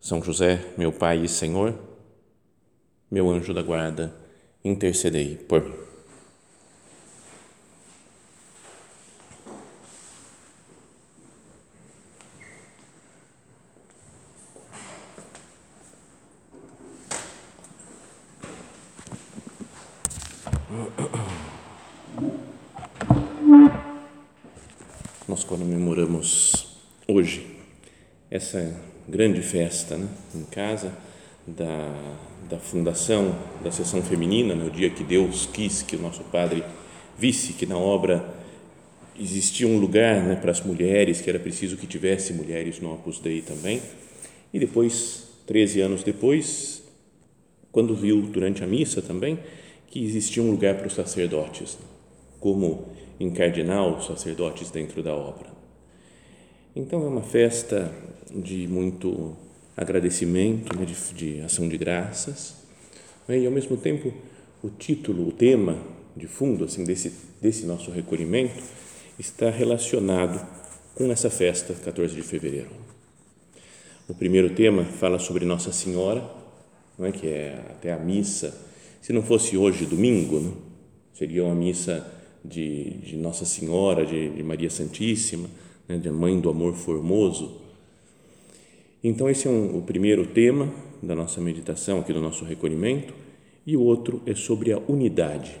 são José, meu Pai e Senhor, meu anjo da guarda, intercedei por mim. Nós comemoramos hoje essa grande festa né, em casa da, da fundação da sessão feminina, no dia que Deus quis que o nosso Padre visse que na obra existia um lugar né, para as mulheres, que era preciso que tivesse mulheres no Opus Dei também. E depois, 13 anos depois, quando viu durante a missa também que existia um lugar para os sacerdotes, como encardinal os sacerdotes dentro da obra. Então é uma festa de muito agradecimento, né, de, de, ação de graças, né, e ao mesmo tempo o título, o tema de fundo assim desse desse nosso recolhimento está relacionado com essa festa 14 de fevereiro. O primeiro tema fala sobre Nossa Senhora, não é que é até a missa. Se não fosse hoje domingo? Né, seria uma missa de, de Nossa Senhora, de, de Maria Santíssima né, de Mãe do Amor Formoso. Então, esse é um, o primeiro tema da nossa meditação, aqui do nosso recolhimento, e o outro é sobre a unidade,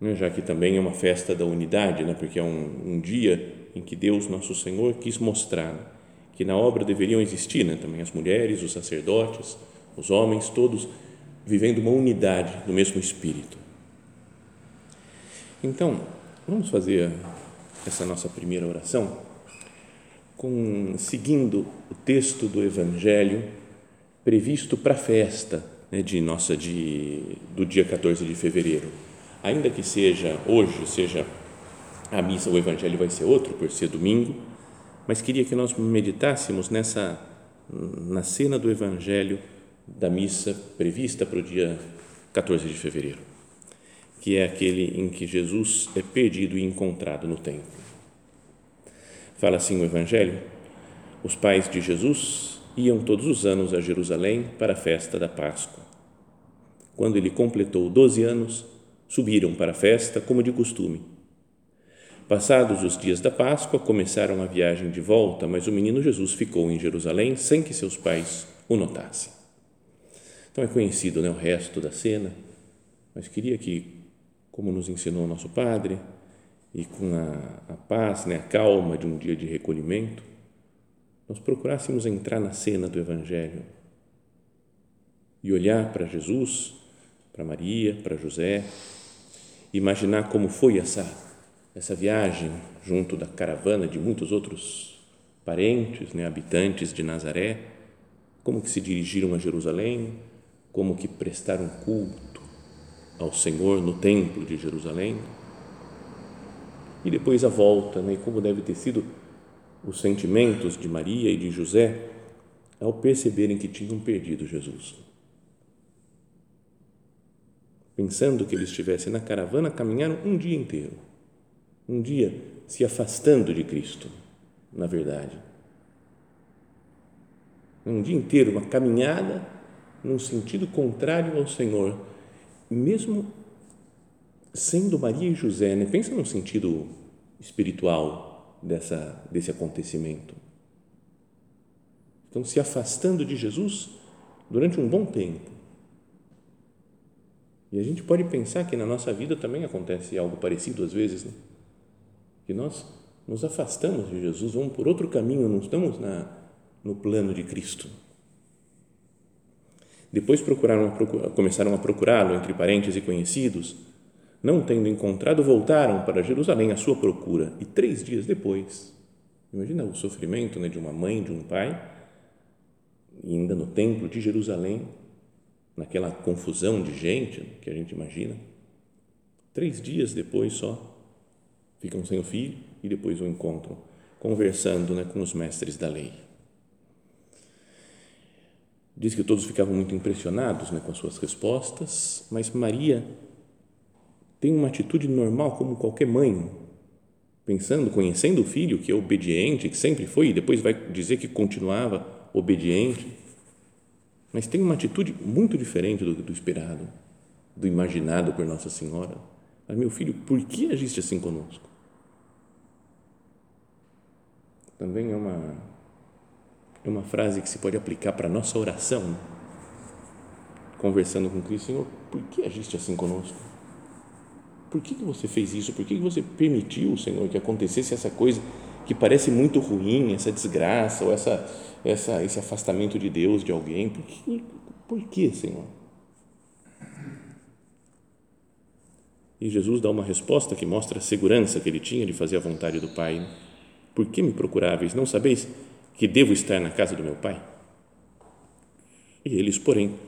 né, já que também é uma festa da unidade, né, porque é um, um dia em que Deus, nosso Senhor, quis mostrar que na obra deveriam existir né, também as mulheres, os sacerdotes, os homens, todos vivendo uma unidade do mesmo Espírito. Então, vamos fazer essa nossa primeira oração, com, seguindo o texto do Evangelho previsto para a festa né, de nossa de, do dia 14 de fevereiro. Ainda que seja hoje, seja a missa, o Evangelho vai ser outro, por ser domingo, mas queria que nós meditássemos nessa na cena do Evangelho da missa prevista para o dia 14 de fevereiro que é aquele em que Jesus é perdido e encontrado no templo. Fala assim o Evangelho: os pais de Jesus iam todos os anos a Jerusalém para a festa da Páscoa. Quando ele completou 12 anos, subiram para a festa como de costume. Passados os dias da Páscoa, começaram a viagem de volta, mas o menino Jesus ficou em Jerusalém sem que seus pais o notassem. Então é conhecido né, o resto da cena, mas queria que como nos ensinou nosso Padre, e com a, a paz, né, a calma de um dia de recolhimento, nós procurássemos entrar na cena do Evangelho e olhar para Jesus, para Maria, para José, imaginar como foi essa, essa viagem junto da caravana de muitos outros parentes, né, habitantes de Nazaré, como que se dirigiram a Jerusalém, como que prestaram culto ao Senhor no templo de Jerusalém e depois a volta, né? como deve ter sido os sentimentos de Maria e de José ao perceberem que tinham perdido Jesus. Pensando que ele estivesse na caravana, caminharam um dia inteiro, um dia se afastando de Cristo, na verdade. Um dia inteiro, uma caminhada num sentido contrário ao Senhor, mesmo sendo Maria e José, né? pensa no sentido espiritual dessa, desse acontecimento. Estão se afastando de Jesus durante um bom tempo. E a gente pode pensar que na nossa vida também acontece algo parecido às vezes, né? que nós nos afastamos de Jesus, vamos por outro caminho, não estamos na, no plano de Cristo. Depois procuraram, começaram a procurá-lo entre parentes e conhecidos. Não tendo encontrado, voltaram para Jerusalém à sua procura. E três dias depois, imagina o sofrimento né, de uma mãe, de um pai, ainda no templo de Jerusalém, naquela confusão de gente que a gente imagina. Três dias depois só, ficam sem o filho e depois o encontram, conversando né, com os mestres da lei. Diz que todos ficavam muito impressionados né, com as suas respostas, mas Maria tem uma atitude normal como qualquer mãe, pensando, conhecendo o filho que é obediente, que sempre foi, e depois vai dizer que continuava obediente, mas tem uma atitude muito diferente do, do esperado, do imaginado por Nossa Senhora. Mas, meu filho, por que agiste assim conosco? Também é uma, é uma frase que se pode aplicar para a nossa oração, conversando com Cristo, Senhor, por que agiste assim conosco? Por que, que você fez isso? Por que, que você permitiu, Senhor, que acontecesse essa coisa que parece muito ruim, essa desgraça ou essa, essa, esse afastamento de Deus de alguém? Por que, por que, Senhor? E Jesus dá uma resposta que mostra a segurança que ele tinha de fazer a vontade do Pai. Por que me procuráveis? Não sabeis que devo estar na casa do meu Pai? E eles, porém,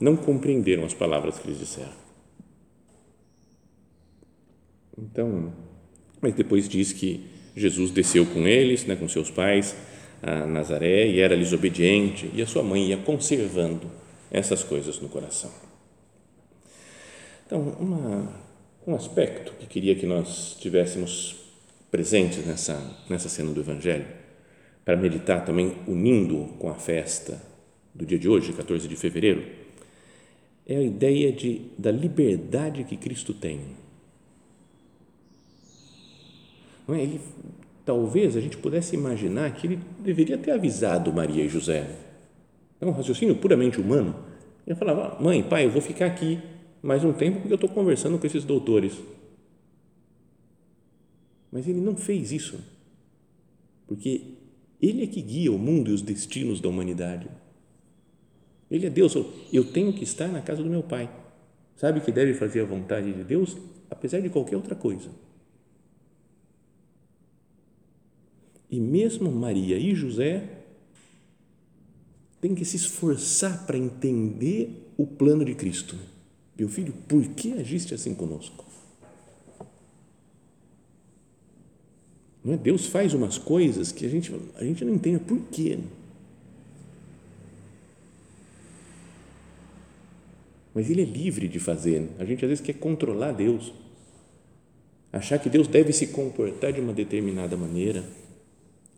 não compreenderam as palavras que lhes disseram. Então, mas depois diz que Jesus desceu com eles, né, com seus pais, a Nazaré e era-lhes obediente, e a sua mãe ia conservando essas coisas no coração. Então, uma, um aspecto que queria que nós tivéssemos presentes nessa, nessa cena do Evangelho, para meditar também unindo com a festa do dia de hoje, 14 de fevereiro, é a ideia de, da liberdade que Cristo tem. Não é? Ele talvez a gente pudesse imaginar que ele deveria ter avisado Maria e José. É um raciocínio puramente humano. Ele falava, mãe, pai, eu vou ficar aqui mais um tempo porque eu estou conversando com esses doutores. Mas ele não fez isso, porque ele é que guia o mundo e os destinos da humanidade. Ele é Deus. Eu tenho que estar na casa do meu pai. Sabe que deve fazer a vontade de Deus, apesar de qualquer outra coisa. E mesmo Maria e José têm que se esforçar para entender o plano de Cristo. Meu filho, por que agiste assim conosco? Não é? Deus faz umas coisas que a gente, a gente não entende por quê. Mas Ele é livre de fazer. A gente às vezes quer controlar Deus. Achar que Deus deve se comportar de uma determinada maneira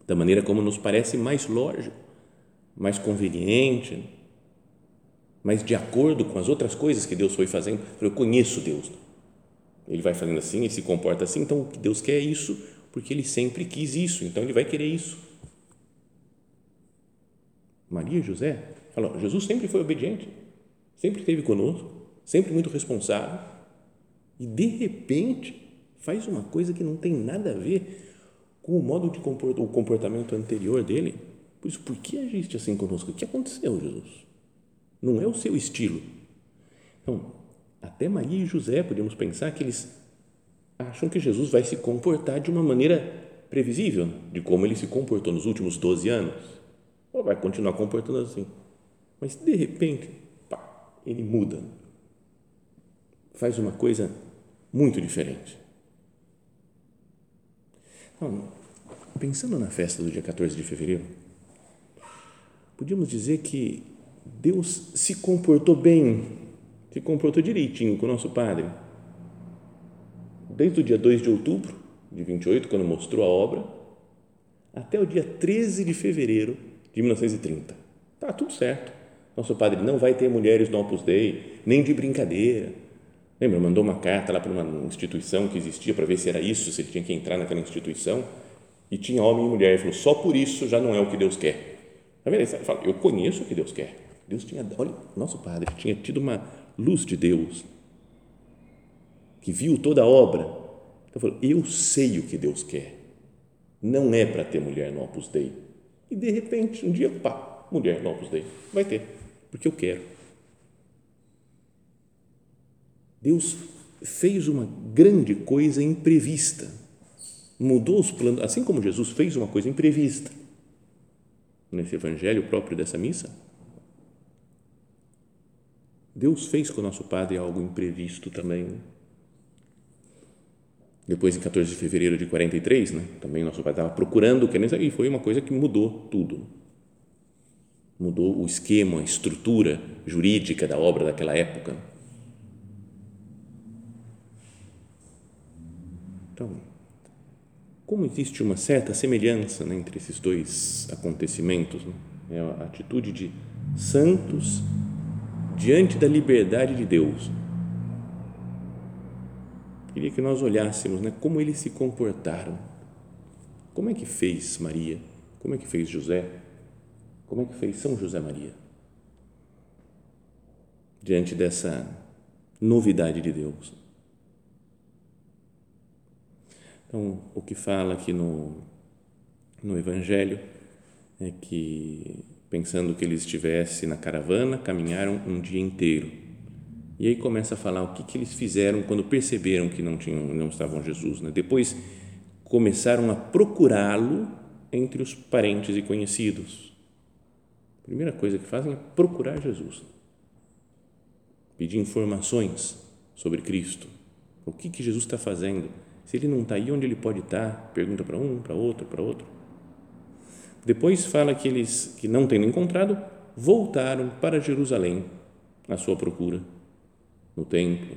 da maneira como nos parece mais lógico, mais conveniente, mais de acordo com as outras coisas que Deus foi fazendo. Eu conheço Deus. Ele vai fazendo assim, ele se comporta assim, então Deus quer isso porque ele sempre quis isso, então ele vai querer isso. Maria e José, falou, Jesus sempre foi obediente, sempre esteve conosco, sempre muito responsável, e de repente faz uma coisa que não tem nada a ver com o modo de comportamento, o comportamento anterior dele. Por isso, por que agiste assim conosco? O que aconteceu, Jesus? Não é o seu estilo. Então, até Maria e José podemos pensar que eles acham que Jesus vai se comportar de uma maneira previsível, de como ele se comportou nos últimos 12 anos. Ou vai continuar comportando assim. Mas, de repente, pá, ele muda. Faz uma coisa muito diferente. Então, pensando na festa do dia 14 de fevereiro, podíamos dizer que Deus se comportou bem, se comportou direitinho com o nosso Padre. Desde o dia 2 de outubro de 28, quando mostrou a obra, até o dia 13 de fevereiro de 1930. Tá tudo certo. Nosso padre não vai ter mulheres no Opus Dei, nem de brincadeira Lembra, mandou uma carta lá para uma instituição que existia para ver se era isso, se ele tinha que entrar naquela instituição e tinha homem e mulher. Ele falou, só por isso já não é o que Deus quer. Tá vendo? Ele fala, eu conheço o que Deus quer. Deus tinha, olha, nosso padre tinha tido uma luz de Deus que viu toda a obra. Então falou, eu sei o que Deus quer. Não é para ter mulher no Opus Dei. E de repente, um dia, pá, mulher no Opus Dei. Vai ter, porque eu quero. Deus fez uma grande coisa imprevista. Mudou os planos, assim como Jesus fez uma coisa imprevista. Nesse evangelho próprio dessa missa, Deus fez com o nosso Padre algo imprevisto também. Depois, em 14 de fevereiro de 43, né, também nosso Padre estava procurando, querendo e foi uma coisa que mudou tudo. Mudou o esquema, a estrutura jurídica da obra daquela época. Então, como existe uma certa semelhança né, entre esses dois acontecimentos, né? é a atitude de santos diante da liberdade de Deus. Queria que nós olhássemos né, como eles se comportaram. Como é que fez Maria? Como é que fez José? Como é que fez São José Maria? Diante dessa novidade de Deus. Então, o que fala aqui no, no Evangelho é que, pensando que ele estivesse na caravana, caminharam um dia inteiro. E aí começa a falar o que, que eles fizeram quando perceberam que não, tinham, não estavam Jesus. Né? Depois começaram a procurá-lo entre os parentes e conhecidos. A primeira coisa que fazem é procurar Jesus, pedir informações sobre Cristo. O que, que Jesus está fazendo? Se ele não está aí, onde ele pode estar? Pergunta para um, para outro, para outro. Depois fala que eles, que não tendo encontrado, voltaram para Jerusalém à sua procura, no templo.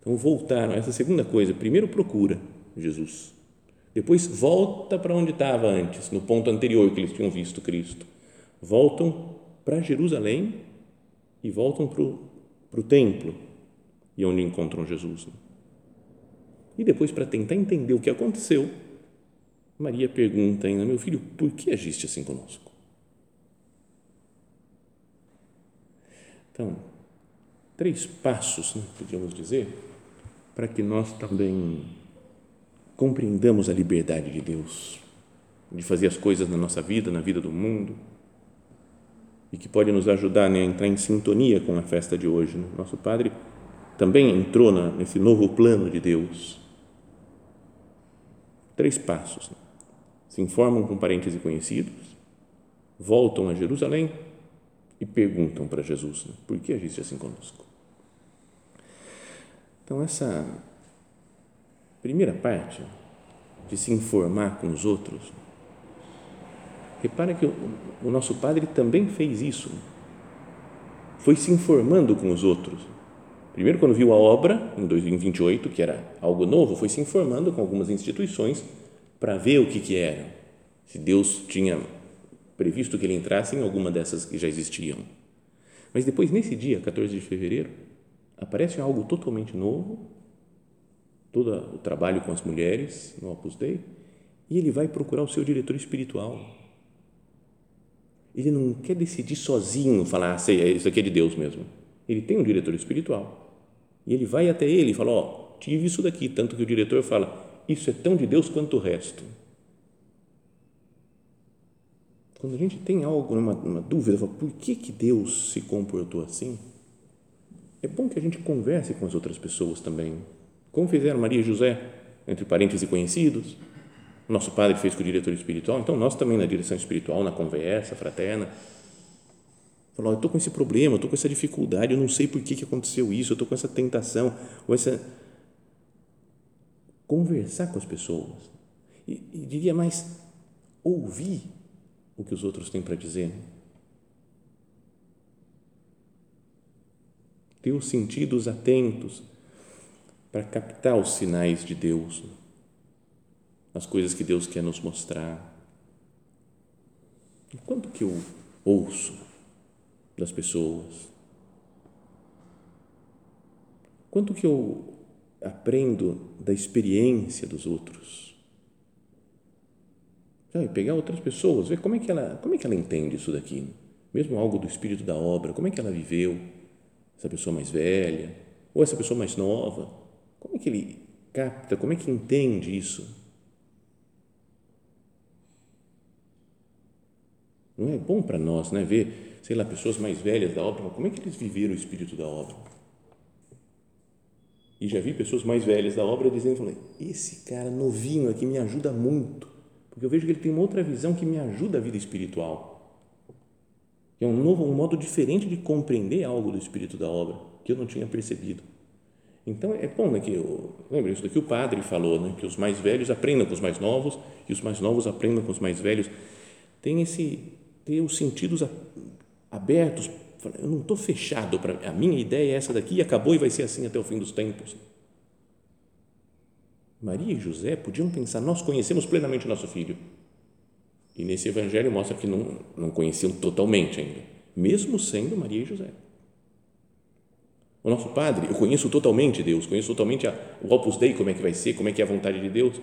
Então voltaram, essa segunda coisa, primeiro procura Jesus, depois volta para onde estava antes, no ponto anterior que eles tinham visto Cristo. Voltam para Jerusalém e voltam para o templo e onde encontram Jesus. E depois, para tentar entender o que aconteceu, Maria pergunta ainda: Meu filho, por que agiste assim conosco? Então, três passos, né, podíamos dizer, para que nós também compreendamos a liberdade de Deus, de fazer as coisas na nossa vida, na vida do mundo, e que pode nos ajudar né, a entrar em sintonia com a festa de hoje. Né? Nosso Padre também entrou na, nesse novo plano de Deus Três passos. Se informam com parentes e conhecidos, voltam a Jerusalém e perguntam para Jesus: né, por que agiste assim conosco? Então, essa primeira parte de se informar com os outros, repara que o, o nosso Padre também fez isso. Foi se informando com os outros Primeiro, quando viu a obra, em 2028, que era algo novo, foi se informando com algumas instituições para ver o que, que era, se Deus tinha previsto que ele entrasse em alguma dessas que já existiam. Mas depois, nesse dia, 14 de fevereiro, aparece algo totalmente novo, todo o trabalho com as mulheres no Opus Dei, e ele vai procurar o seu diretor espiritual. Ele não quer decidir sozinho, falar, ah, sei, isso aqui é de Deus mesmo. Ele tem um diretor espiritual e ele vai até ele e fala: Ó, oh, tive isso daqui. Tanto que o diretor fala: Isso é tão de Deus quanto o resto. Quando a gente tem algo, uma, uma dúvida, fala, por que, que Deus se comportou assim? É bom que a gente converse com as outras pessoas também. Como fizeram Maria e José, entre parentes e conhecidos. Nosso padre fez com o diretor espiritual, então nós também na direção espiritual, na conversa fraterna, Falou, eu estou com esse problema, eu estou com essa dificuldade, eu não sei por que, que aconteceu isso, eu estou com essa tentação, ou essa... Conversar com as pessoas. E, e diria mais, ouvir o que os outros têm para dizer. Ter os sentidos atentos para captar os sinais de Deus, as coisas que Deus quer nos mostrar. Enquanto que eu ouço, das pessoas? Quanto que eu aprendo da experiência dos outros? Sabe, pegar outras pessoas, ver como é que ela, como é que ela entende isso daqui, mesmo algo do espírito da obra, como é que ela viveu, essa pessoa mais velha ou essa pessoa mais nova, como é que ele capta, como é que entende isso? Não é bom para nós, né, ver sei lá, pessoas mais velhas da obra, como é que eles viveram o espírito da obra? E já vi pessoas mais velhas da obra dizendo, falei, esse cara novinho aqui me ajuda muito, porque eu vejo que ele tem uma outra visão que me ajuda a vida espiritual. É um novo, um modo diferente de compreender algo do espírito da obra que eu não tinha percebido. Então é bom né, que eu, lembra isso daqui o padre falou, né, que os mais velhos aprendam com os mais novos e os mais novos aprendam com os mais velhos. Tem esse ter os sentidos abertos. Eu não estou fechado para a minha ideia é essa daqui e acabou e vai ser assim até o fim dos tempos. Maria e José podiam pensar: nós conhecemos plenamente o nosso filho e nesse evangelho mostra que não, não conheciam totalmente ainda, mesmo sendo Maria e José. O nosso padre, eu conheço totalmente Deus, conheço totalmente a, o Opus Dei, como é que vai ser, como é que é a vontade de Deus.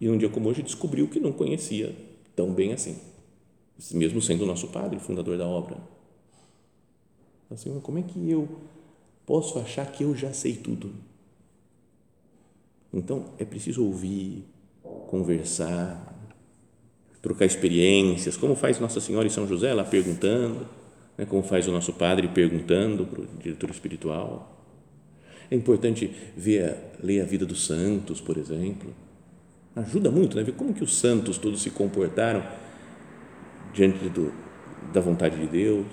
E num dia como hoje descobriu que não conhecia tão bem assim, mesmo sendo o nosso padre, fundador da obra. Assim, como é que eu posso achar que eu já sei tudo? Então é preciso ouvir, conversar, trocar experiências, como faz Nossa Senhora e São José lá perguntando, né, como faz o nosso padre perguntando para o diretor espiritual. É importante ver, ler a vida dos santos, por exemplo. Ajuda muito, né? Ver como que os santos todos se comportaram diante do, da vontade de Deus.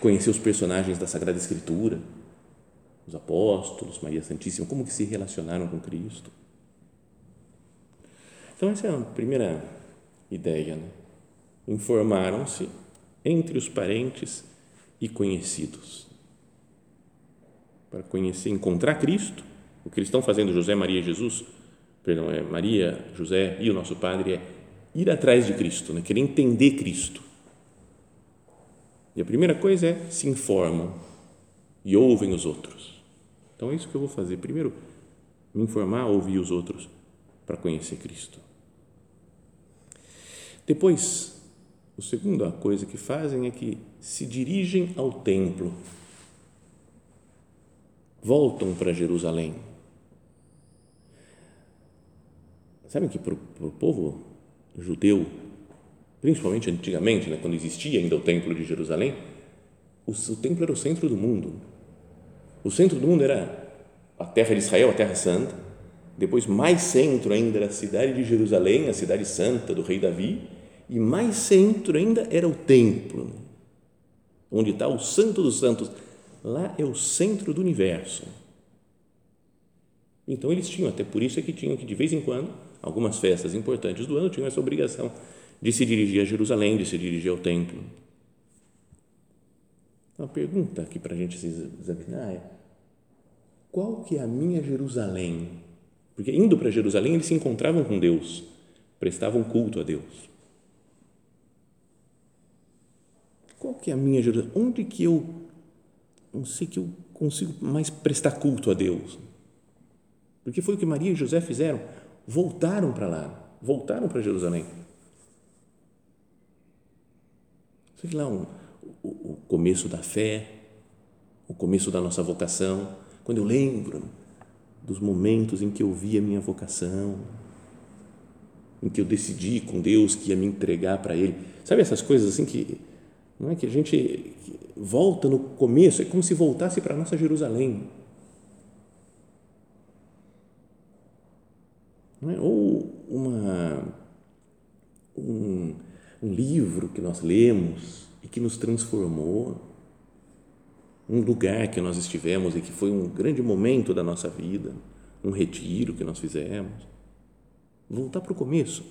Conhecer os personagens da Sagrada Escritura, os apóstolos, Maria Santíssima, como que se relacionaram com Cristo. Então essa é a primeira ideia. Né? Informaram-se entre os parentes e conhecidos. Para conhecer, encontrar Cristo, o que eles estão fazendo, José, Maria e Jesus, perdão, é Maria, José e o nosso Padre, é ir atrás de Cristo, né? querer entender Cristo. E a primeira coisa é se informam e ouvem os outros. Então é isso que eu vou fazer. Primeiro, me informar, ouvir os outros para conhecer Cristo. Depois, a segunda coisa que fazem é que se dirigem ao templo, voltam para Jerusalém. Sabem que para o povo judeu, principalmente antigamente, né, quando existia ainda o templo de Jerusalém, o, o templo era o centro do mundo. O centro do mundo era a terra de Israel, a terra santa. Depois, mais centro ainda era a cidade de Jerusalém, a cidade santa do rei Davi e mais centro ainda era o templo, onde está o Santo dos Santos. Lá é o centro do universo. Então eles tinham, até por isso é que tinham que de vez em quando, algumas festas importantes do ano tinham essa obrigação de se dirigir a Jerusalém, de se dirigir ao templo. Uma pergunta aqui para a gente se examinar é qual que é a minha Jerusalém? Porque indo para Jerusalém eles se encontravam com Deus, prestavam culto a Deus. Qual que é a minha Jerusalém? Onde que eu não sei que eu consigo mais prestar culto a Deus? Porque foi o que Maria e José fizeram, voltaram para lá, voltaram para Jerusalém. Sei lá, um, o, o começo da fé, o começo da nossa vocação, quando eu lembro dos momentos em que eu vi a minha vocação, em que eu decidi com Deus que ia me entregar para Ele. Sabe essas coisas assim que não é que a gente volta no começo, é como se voltasse para a nossa Jerusalém. Não é? Ou uma, um, um livro que nós lemos e que nos transformou, um lugar que nós estivemos e que foi um grande momento da nossa vida, um retiro que nós fizemos. Voltar para o começo,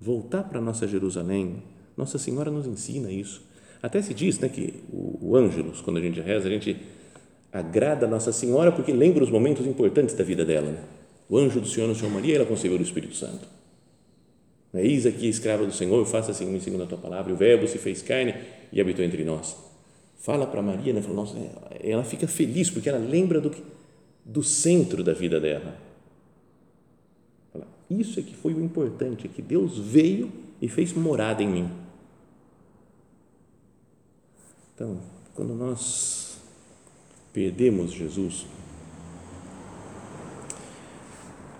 voltar para a nossa Jerusalém, nossa Senhora nos ensina isso. Até se diz né, que o, o Ângelus, quando a gente reza, a gente agrada a Nossa Senhora porque lembra os momentos importantes da vida dela. Né? O anjo do Senhor Senhor Maria, ela concebeu o Espírito Santo. Eis aqui, escrava do Senhor, faça assim segundo a tua palavra. O Verbo se fez carne e habitou entre nós. Fala para Maria, né? Fala, nossa, ela fica feliz porque ela lembra do, do centro da vida dela. Fala, isso é que foi o importante, é que Deus veio e fez morada em mim. Então, quando nós perdemos Jesus,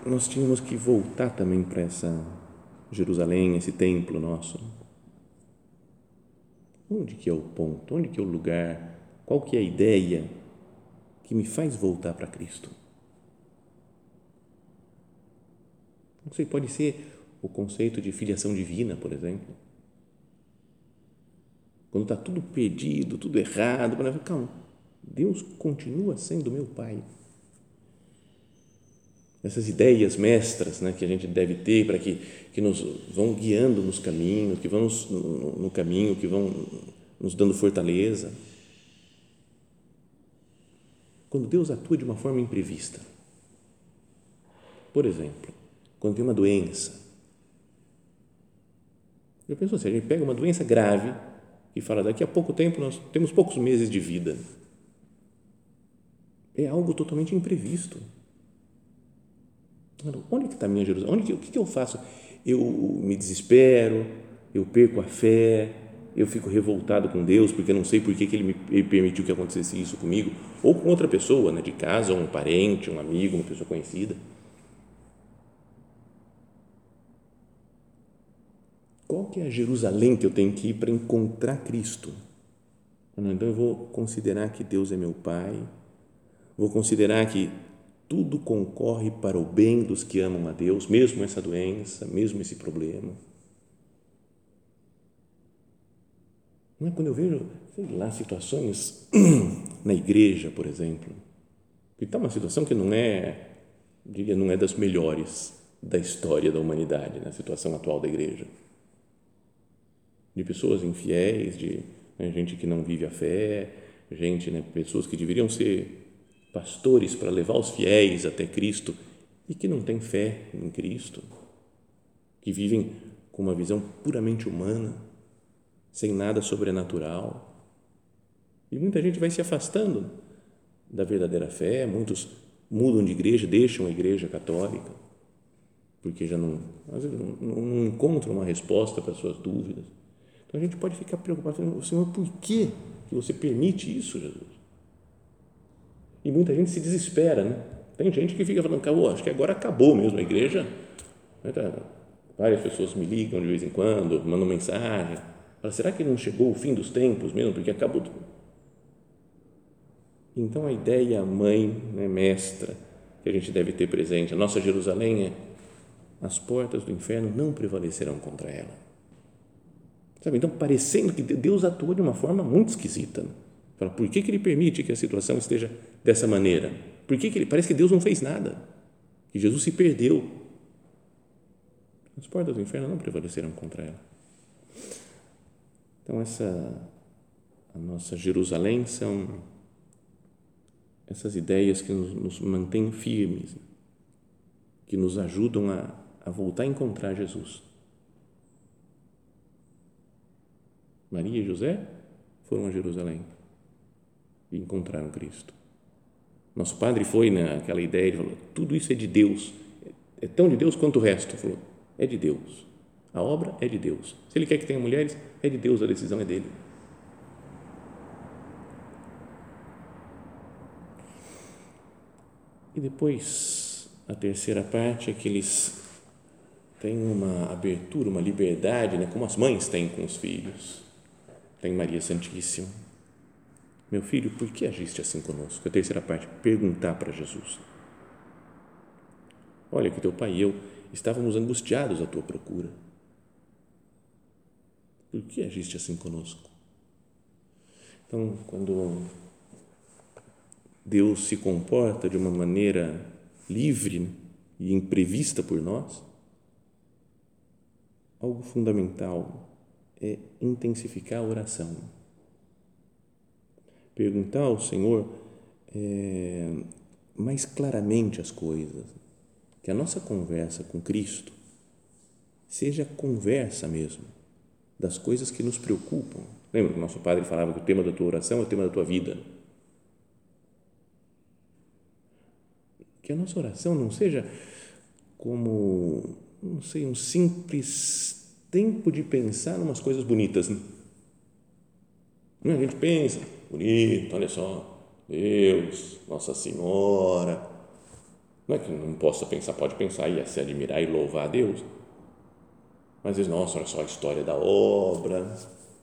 nós tínhamos que voltar também para essa Jerusalém, esse templo nosso. Onde que é o ponto? Onde que é o lugar? Qual que é a ideia que me faz voltar para Cristo? Não sei, pode ser o conceito de filiação divina, por exemplo quando está tudo perdido, tudo errado, calma, Deus continua sendo meu Pai. Essas ideias mestras né, que a gente deve ter para que, que nos vão guiando nos caminhos, que vão no caminho, que vão nos dando fortaleza. Quando Deus atua de uma forma imprevista, por exemplo, quando tem uma doença, eu penso assim, a gente pega uma doença grave e fala, daqui a pouco tempo nós temos poucos meses de vida. É algo totalmente imprevisto. Onde está a minha Jerusalém? Onde o que, que eu faço? Eu me desespero, eu perco a fé, eu fico revoltado com Deus porque não sei por que, que ele me ele permitiu que acontecesse isso comigo ou com outra pessoa, né, de casa, um parente, um amigo, uma pessoa conhecida. Qual que é a Jerusalém que eu tenho que ir para encontrar Cristo? Então eu vou considerar que Deus é meu Pai, vou considerar que tudo concorre para o bem dos que amam a Deus, mesmo essa doença, mesmo esse problema. É quando eu vejo, sei lá, situações na igreja, por exemplo, que está uma situação que não é, diria, não é das melhores da história da humanidade, na né? situação atual da igreja de pessoas infiéis, de né, gente que não vive a fé, gente, né, pessoas que deveriam ser pastores para levar os fiéis até Cristo e que não têm fé em Cristo, que vivem com uma visão puramente humana, sem nada sobrenatural. E muita gente vai se afastando da verdadeira fé, muitos mudam de igreja, deixam a igreja católica, porque já não, às vezes não, não encontram uma resposta para suas dúvidas então a gente pode ficar preocupado, Senhor, por que você permite isso, Jesus? E muita gente se desespera, né? Tem gente que fica falando, acabou, acho que agora acabou mesmo a igreja. Né, tá, várias pessoas me ligam de vez em quando, mandam mensagem. Fala, será que não chegou o fim dos tempos mesmo? Porque acabou tudo. Então a ideia mãe, né, mestra, que a gente deve ter presente, a nossa Jerusalém é as portas do inferno não prevalecerão contra ela. Sabe? Então, parecendo que Deus atua de uma forma muito esquisita. Né? Fala, por que, que ele permite que a situação esteja dessa maneira? Por que, que ele, parece que Deus não fez nada, que Jesus se perdeu. As portas do inferno não prevaleceram contra ela. Então, essa, a nossa Jerusalém são essas ideias que nos, nos mantêm firmes, que nos ajudam a, a voltar a encontrar Jesus Maria e José foram a Jerusalém e encontraram Cristo. Nosso padre foi naquela ideia, ele falou, tudo isso é de Deus, é tão de Deus quanto o resto. Falou, é de Deus. A obra é de Deus. Se ele quer que tenha mulheres, é de Deus, a decisão é dele. E depois, a terceira parte é que eles têm uma abertura, uma liberdade, né, como as mães têm com os filhos tem Maria Santíssima. Meu filho, por que agiste assim conosco? A terceira parte, perguntar para Jesus. Olha que teu pai e eu estávamos angustiados à tua procura. Por que agiste assim conosco? Então, quando Deus se comporta de uma maneira livre e imprevista por nós, algo fundamental é intensificar a oração. Perguntar ao Senhor é, mais claramente as coisas. Que a nossa conversa com Cristo seja conversa mesmo das coisas que nos preocupam. Lembra que o nosso padre falava que o tema da tua oração é o tema da tua vida? Que a nossa oração não seja como, não sei, um simples tempo de pensar umas coisas bonitas. Né? A gente pensa, bonito, olha só, Deus, Nossa Senhora. Não é que não possa pensar, pode pensar e se admirar e louvar a Deus. Mas diz, nossa, olha só a história da obra,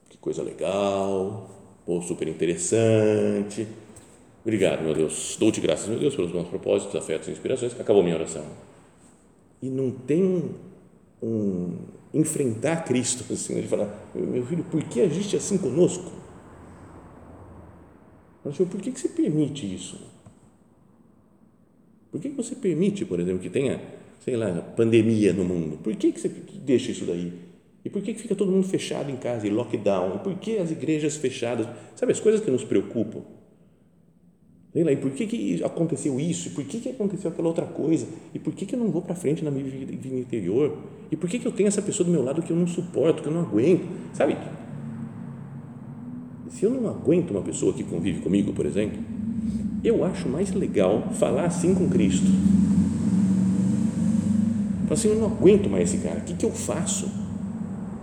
que coisa legal, pô, super interessante. Obrigado, meu Deus. Dou-te graças, meu Deus, pelos bons propósitos, afetos e inspirações. Acabou minha oração. E não tem um enfrentar Cristo, assim, ele fala, meu filho, por que agiste assim conosco? Mas, Senhor, por que, que você permite isso? Por que, que você permite, por exemplo, que tenha, sei lá, pandemia no mundo? Por que, que você deixa isso daí? E por que, que fica todo mundo fechado em casa e lockdown? E por que as igrejas fechadas? Sabe, as coisas que nos preocupam. Sei lá, e por que, que aconteceu isso? E por que, que aconteceu aquela outra coisa? E por que, que eu não vou para frente na minha vida interior? E por que, que eu tenho essa pessoa do meu lado que eu não suporto, que eu não aguento? Sabe? Se eu não aguento uma pessoa que convive comigo, por exemplo, eu acho mais legal falar assim com Cristo. Falar assim, eu não aguento mais esse cara, o que, que eu faço?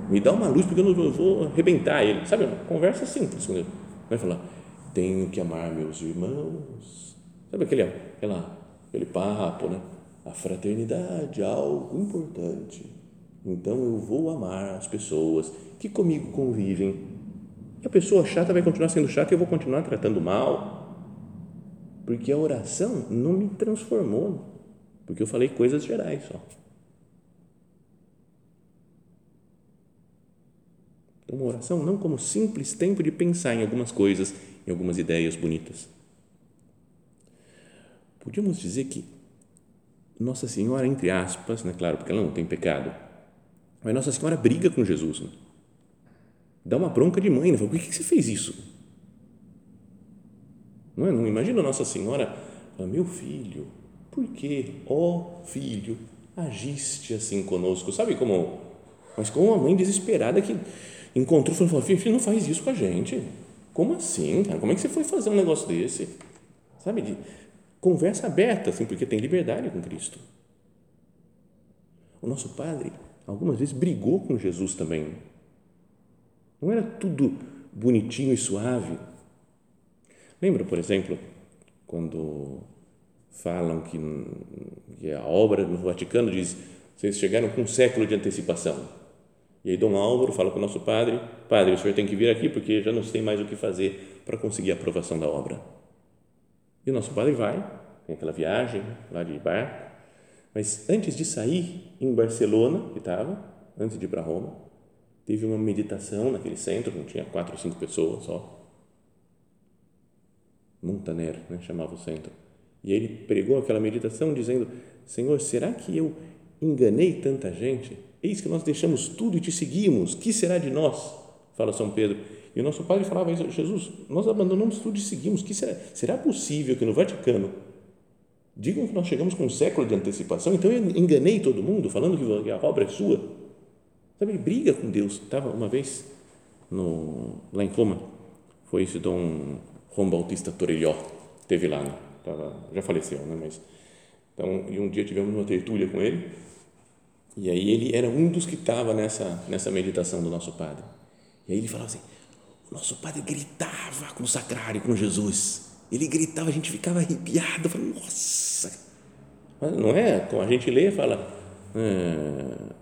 Me dá uma luz porque eu não vou arrebentar ele. Sabe, conversa simples com. Vai falar, tenho que amar meus irmãos. Sabe aquele, aquela, aquele papo, né? A fraternidade é algo importante. Então eu vou amar as pessoas que comigo convivem. E a pessoa chata vai continuar sendo chata e eu vou continuar tratando mal. Porque a oração não me transformou. Porque eu falei coisas gerais só. Uma oração não como simples tempo de pensar em algumas coisas em algumas ideias bonitas. Podíamos dizer que Nossa Senhora, entre aspas, né, claro, porque ela não tem pecado, mas Nossa Senhora briga com Jesus. Né? Dá uma bronca de mãe, né? Fala, por que, você fez isso? Não, é? não imagina Nossa Senhora, fala, meu filho, por que, ó filho, agiste assim conosco? Sabe como? Mas como uma mãe desesperada que encontrou e falou, filho, filho, não faz isso com a gente como assim, cara? Como é que você foi fazer um negócio desse? Sabe? De conversa aberta, assim, porque tem liberdade com Cristo. O nosso padre, algumas vezes, brigou com Jesus também. Não era tudo bonitinho e suave. Lembra, por exemplo, quando falam que, que a obra no Vaticano diz vocês chegaram com um século de antecipação. E aí Dom Álvaro fala para o nosso padre, padre, o senhor tem que vir aqui porque já não tem mais o que fazer para conseguir a aprovação da obra. E o nosso padre vai, tem aquela viagem lá de barco, mas antes de sair em Barcelona, que estava, antes de ir para Roma, teve uma meditação naquele centro, não tinha quatro ou cinco pessoas só. Montaner, né, chamava o centro. E ele pregou aquela meditação dizendo: Senhor, será que eu enganei tanta gente? Eis que nós deixamos tudo e te seguimos, que será de nós? Fala São Pedro. E o nosso padre falava isso, Jesus, nós abandonamos tudo e seguimos, que será? Será possível que no Vaticano digam que nós chegamos com um século de antecipação, então eu enganei todo mundo falando que a obra é sua? Sabe, ele briga com Deus. Estava uma vez no, lá em Roma, foi esse Dom Juan Bautista Torelló, teve lá, né? Tava, já faleceu, né? Mas, então, e um dia tivemos uma tertúlia com ele, e aí ele era um dos que estava nessa, nessa meditação do nosso padre. E aí ele falava assim, o nosso padre gritava com o sacrário, com Jesus. Ele gritava, a gente ficava arrepiado. Falava, nossa! Mas não é? Como a gente lê, fala, ah,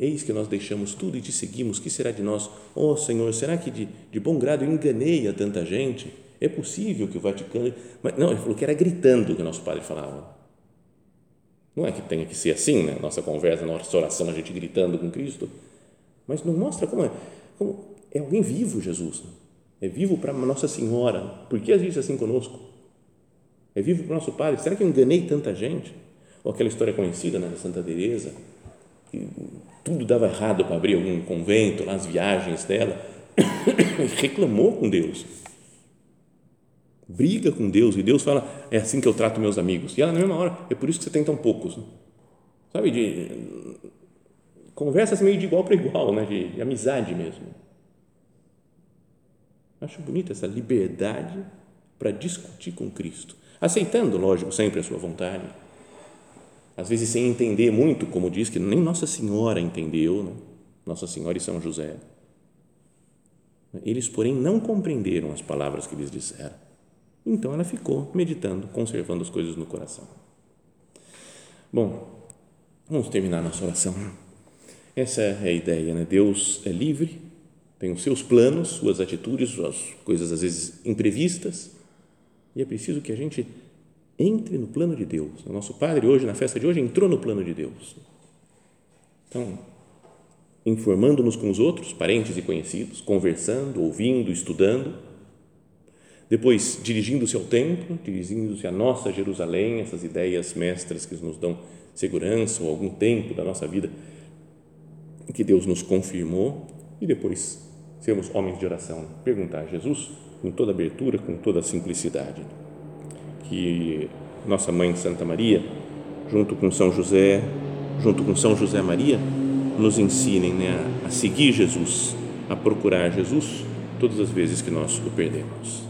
eis que nós deixamos tudo e te seguimos, que será de nós? Ó oh, Senhor, será que de, de bom grado enganei a tanta gente? É possível que o Vaticano... Mas, não, ele falou que era gritando que o nosso padre falava. Não é que tenha que ser assim, né? Nossa conversa, nossa oração, a gente gritando com Cristo, mas não mostra como é, como é alguém vivo, Jesus. Né? É vivo para Nossa Senhora. Por que agisse assim conosco? É vivo para o nosso Padre. Será que eu enganei tanta gente? Ou aquela história conhecida né, da Santa Teresa, que tudo dava errado para abrir algum convento, lá as viagens dela, reclamou com Deus briga com Deus e Deus fala, é assim que eu trato meus amigos. E ela, na mesma hora, é por isso que você tem tão poucos. Sabe, de conversa assim meio de igual para igual, né? De, de, amizade mesmo. Acho bonita essa liberdade para discutir com Cristo, aceitando, lógico, sempre a sua vontade. Às vezes sem entender muito, como diz que nem Nossa Senhora entendeu, né? Nossa Senhora e São José. Eles, porém, não compreenderam as palavras que lhes disseram então ela ficou meditando, conservando as coisas no coração. Bom, vamos terminar nossa oração. Essa é a ideia, né? Deus é livre, tem os seus planos, suas atitudes, suas coisas às vezes imprevistas, e é preciso que a gente entre no plano de Deus. O nosso Padre hoje, na festa de hoje, entrou no plano de Deus. Então, informando-nos com os outros, parentes e conhecidos, conversando, ouvindo, estudando. Depois, dirigindo-se ao templo, dirigindo-se à nossa Jerusalém, essas ideias mestras que nos dão segurança ou algum tempo da nossa vida que Deus nos confirmou. E depois, sermos homens de oração, perguntar a Jesus com toda abertura, com toda simplicidade. Que nossa mãe Santa Maria, junto com São José, junto com São José Maria, nos ensinem né, a seguir Jesus, a procurar Jesus todas as vezes que nós o perdemos.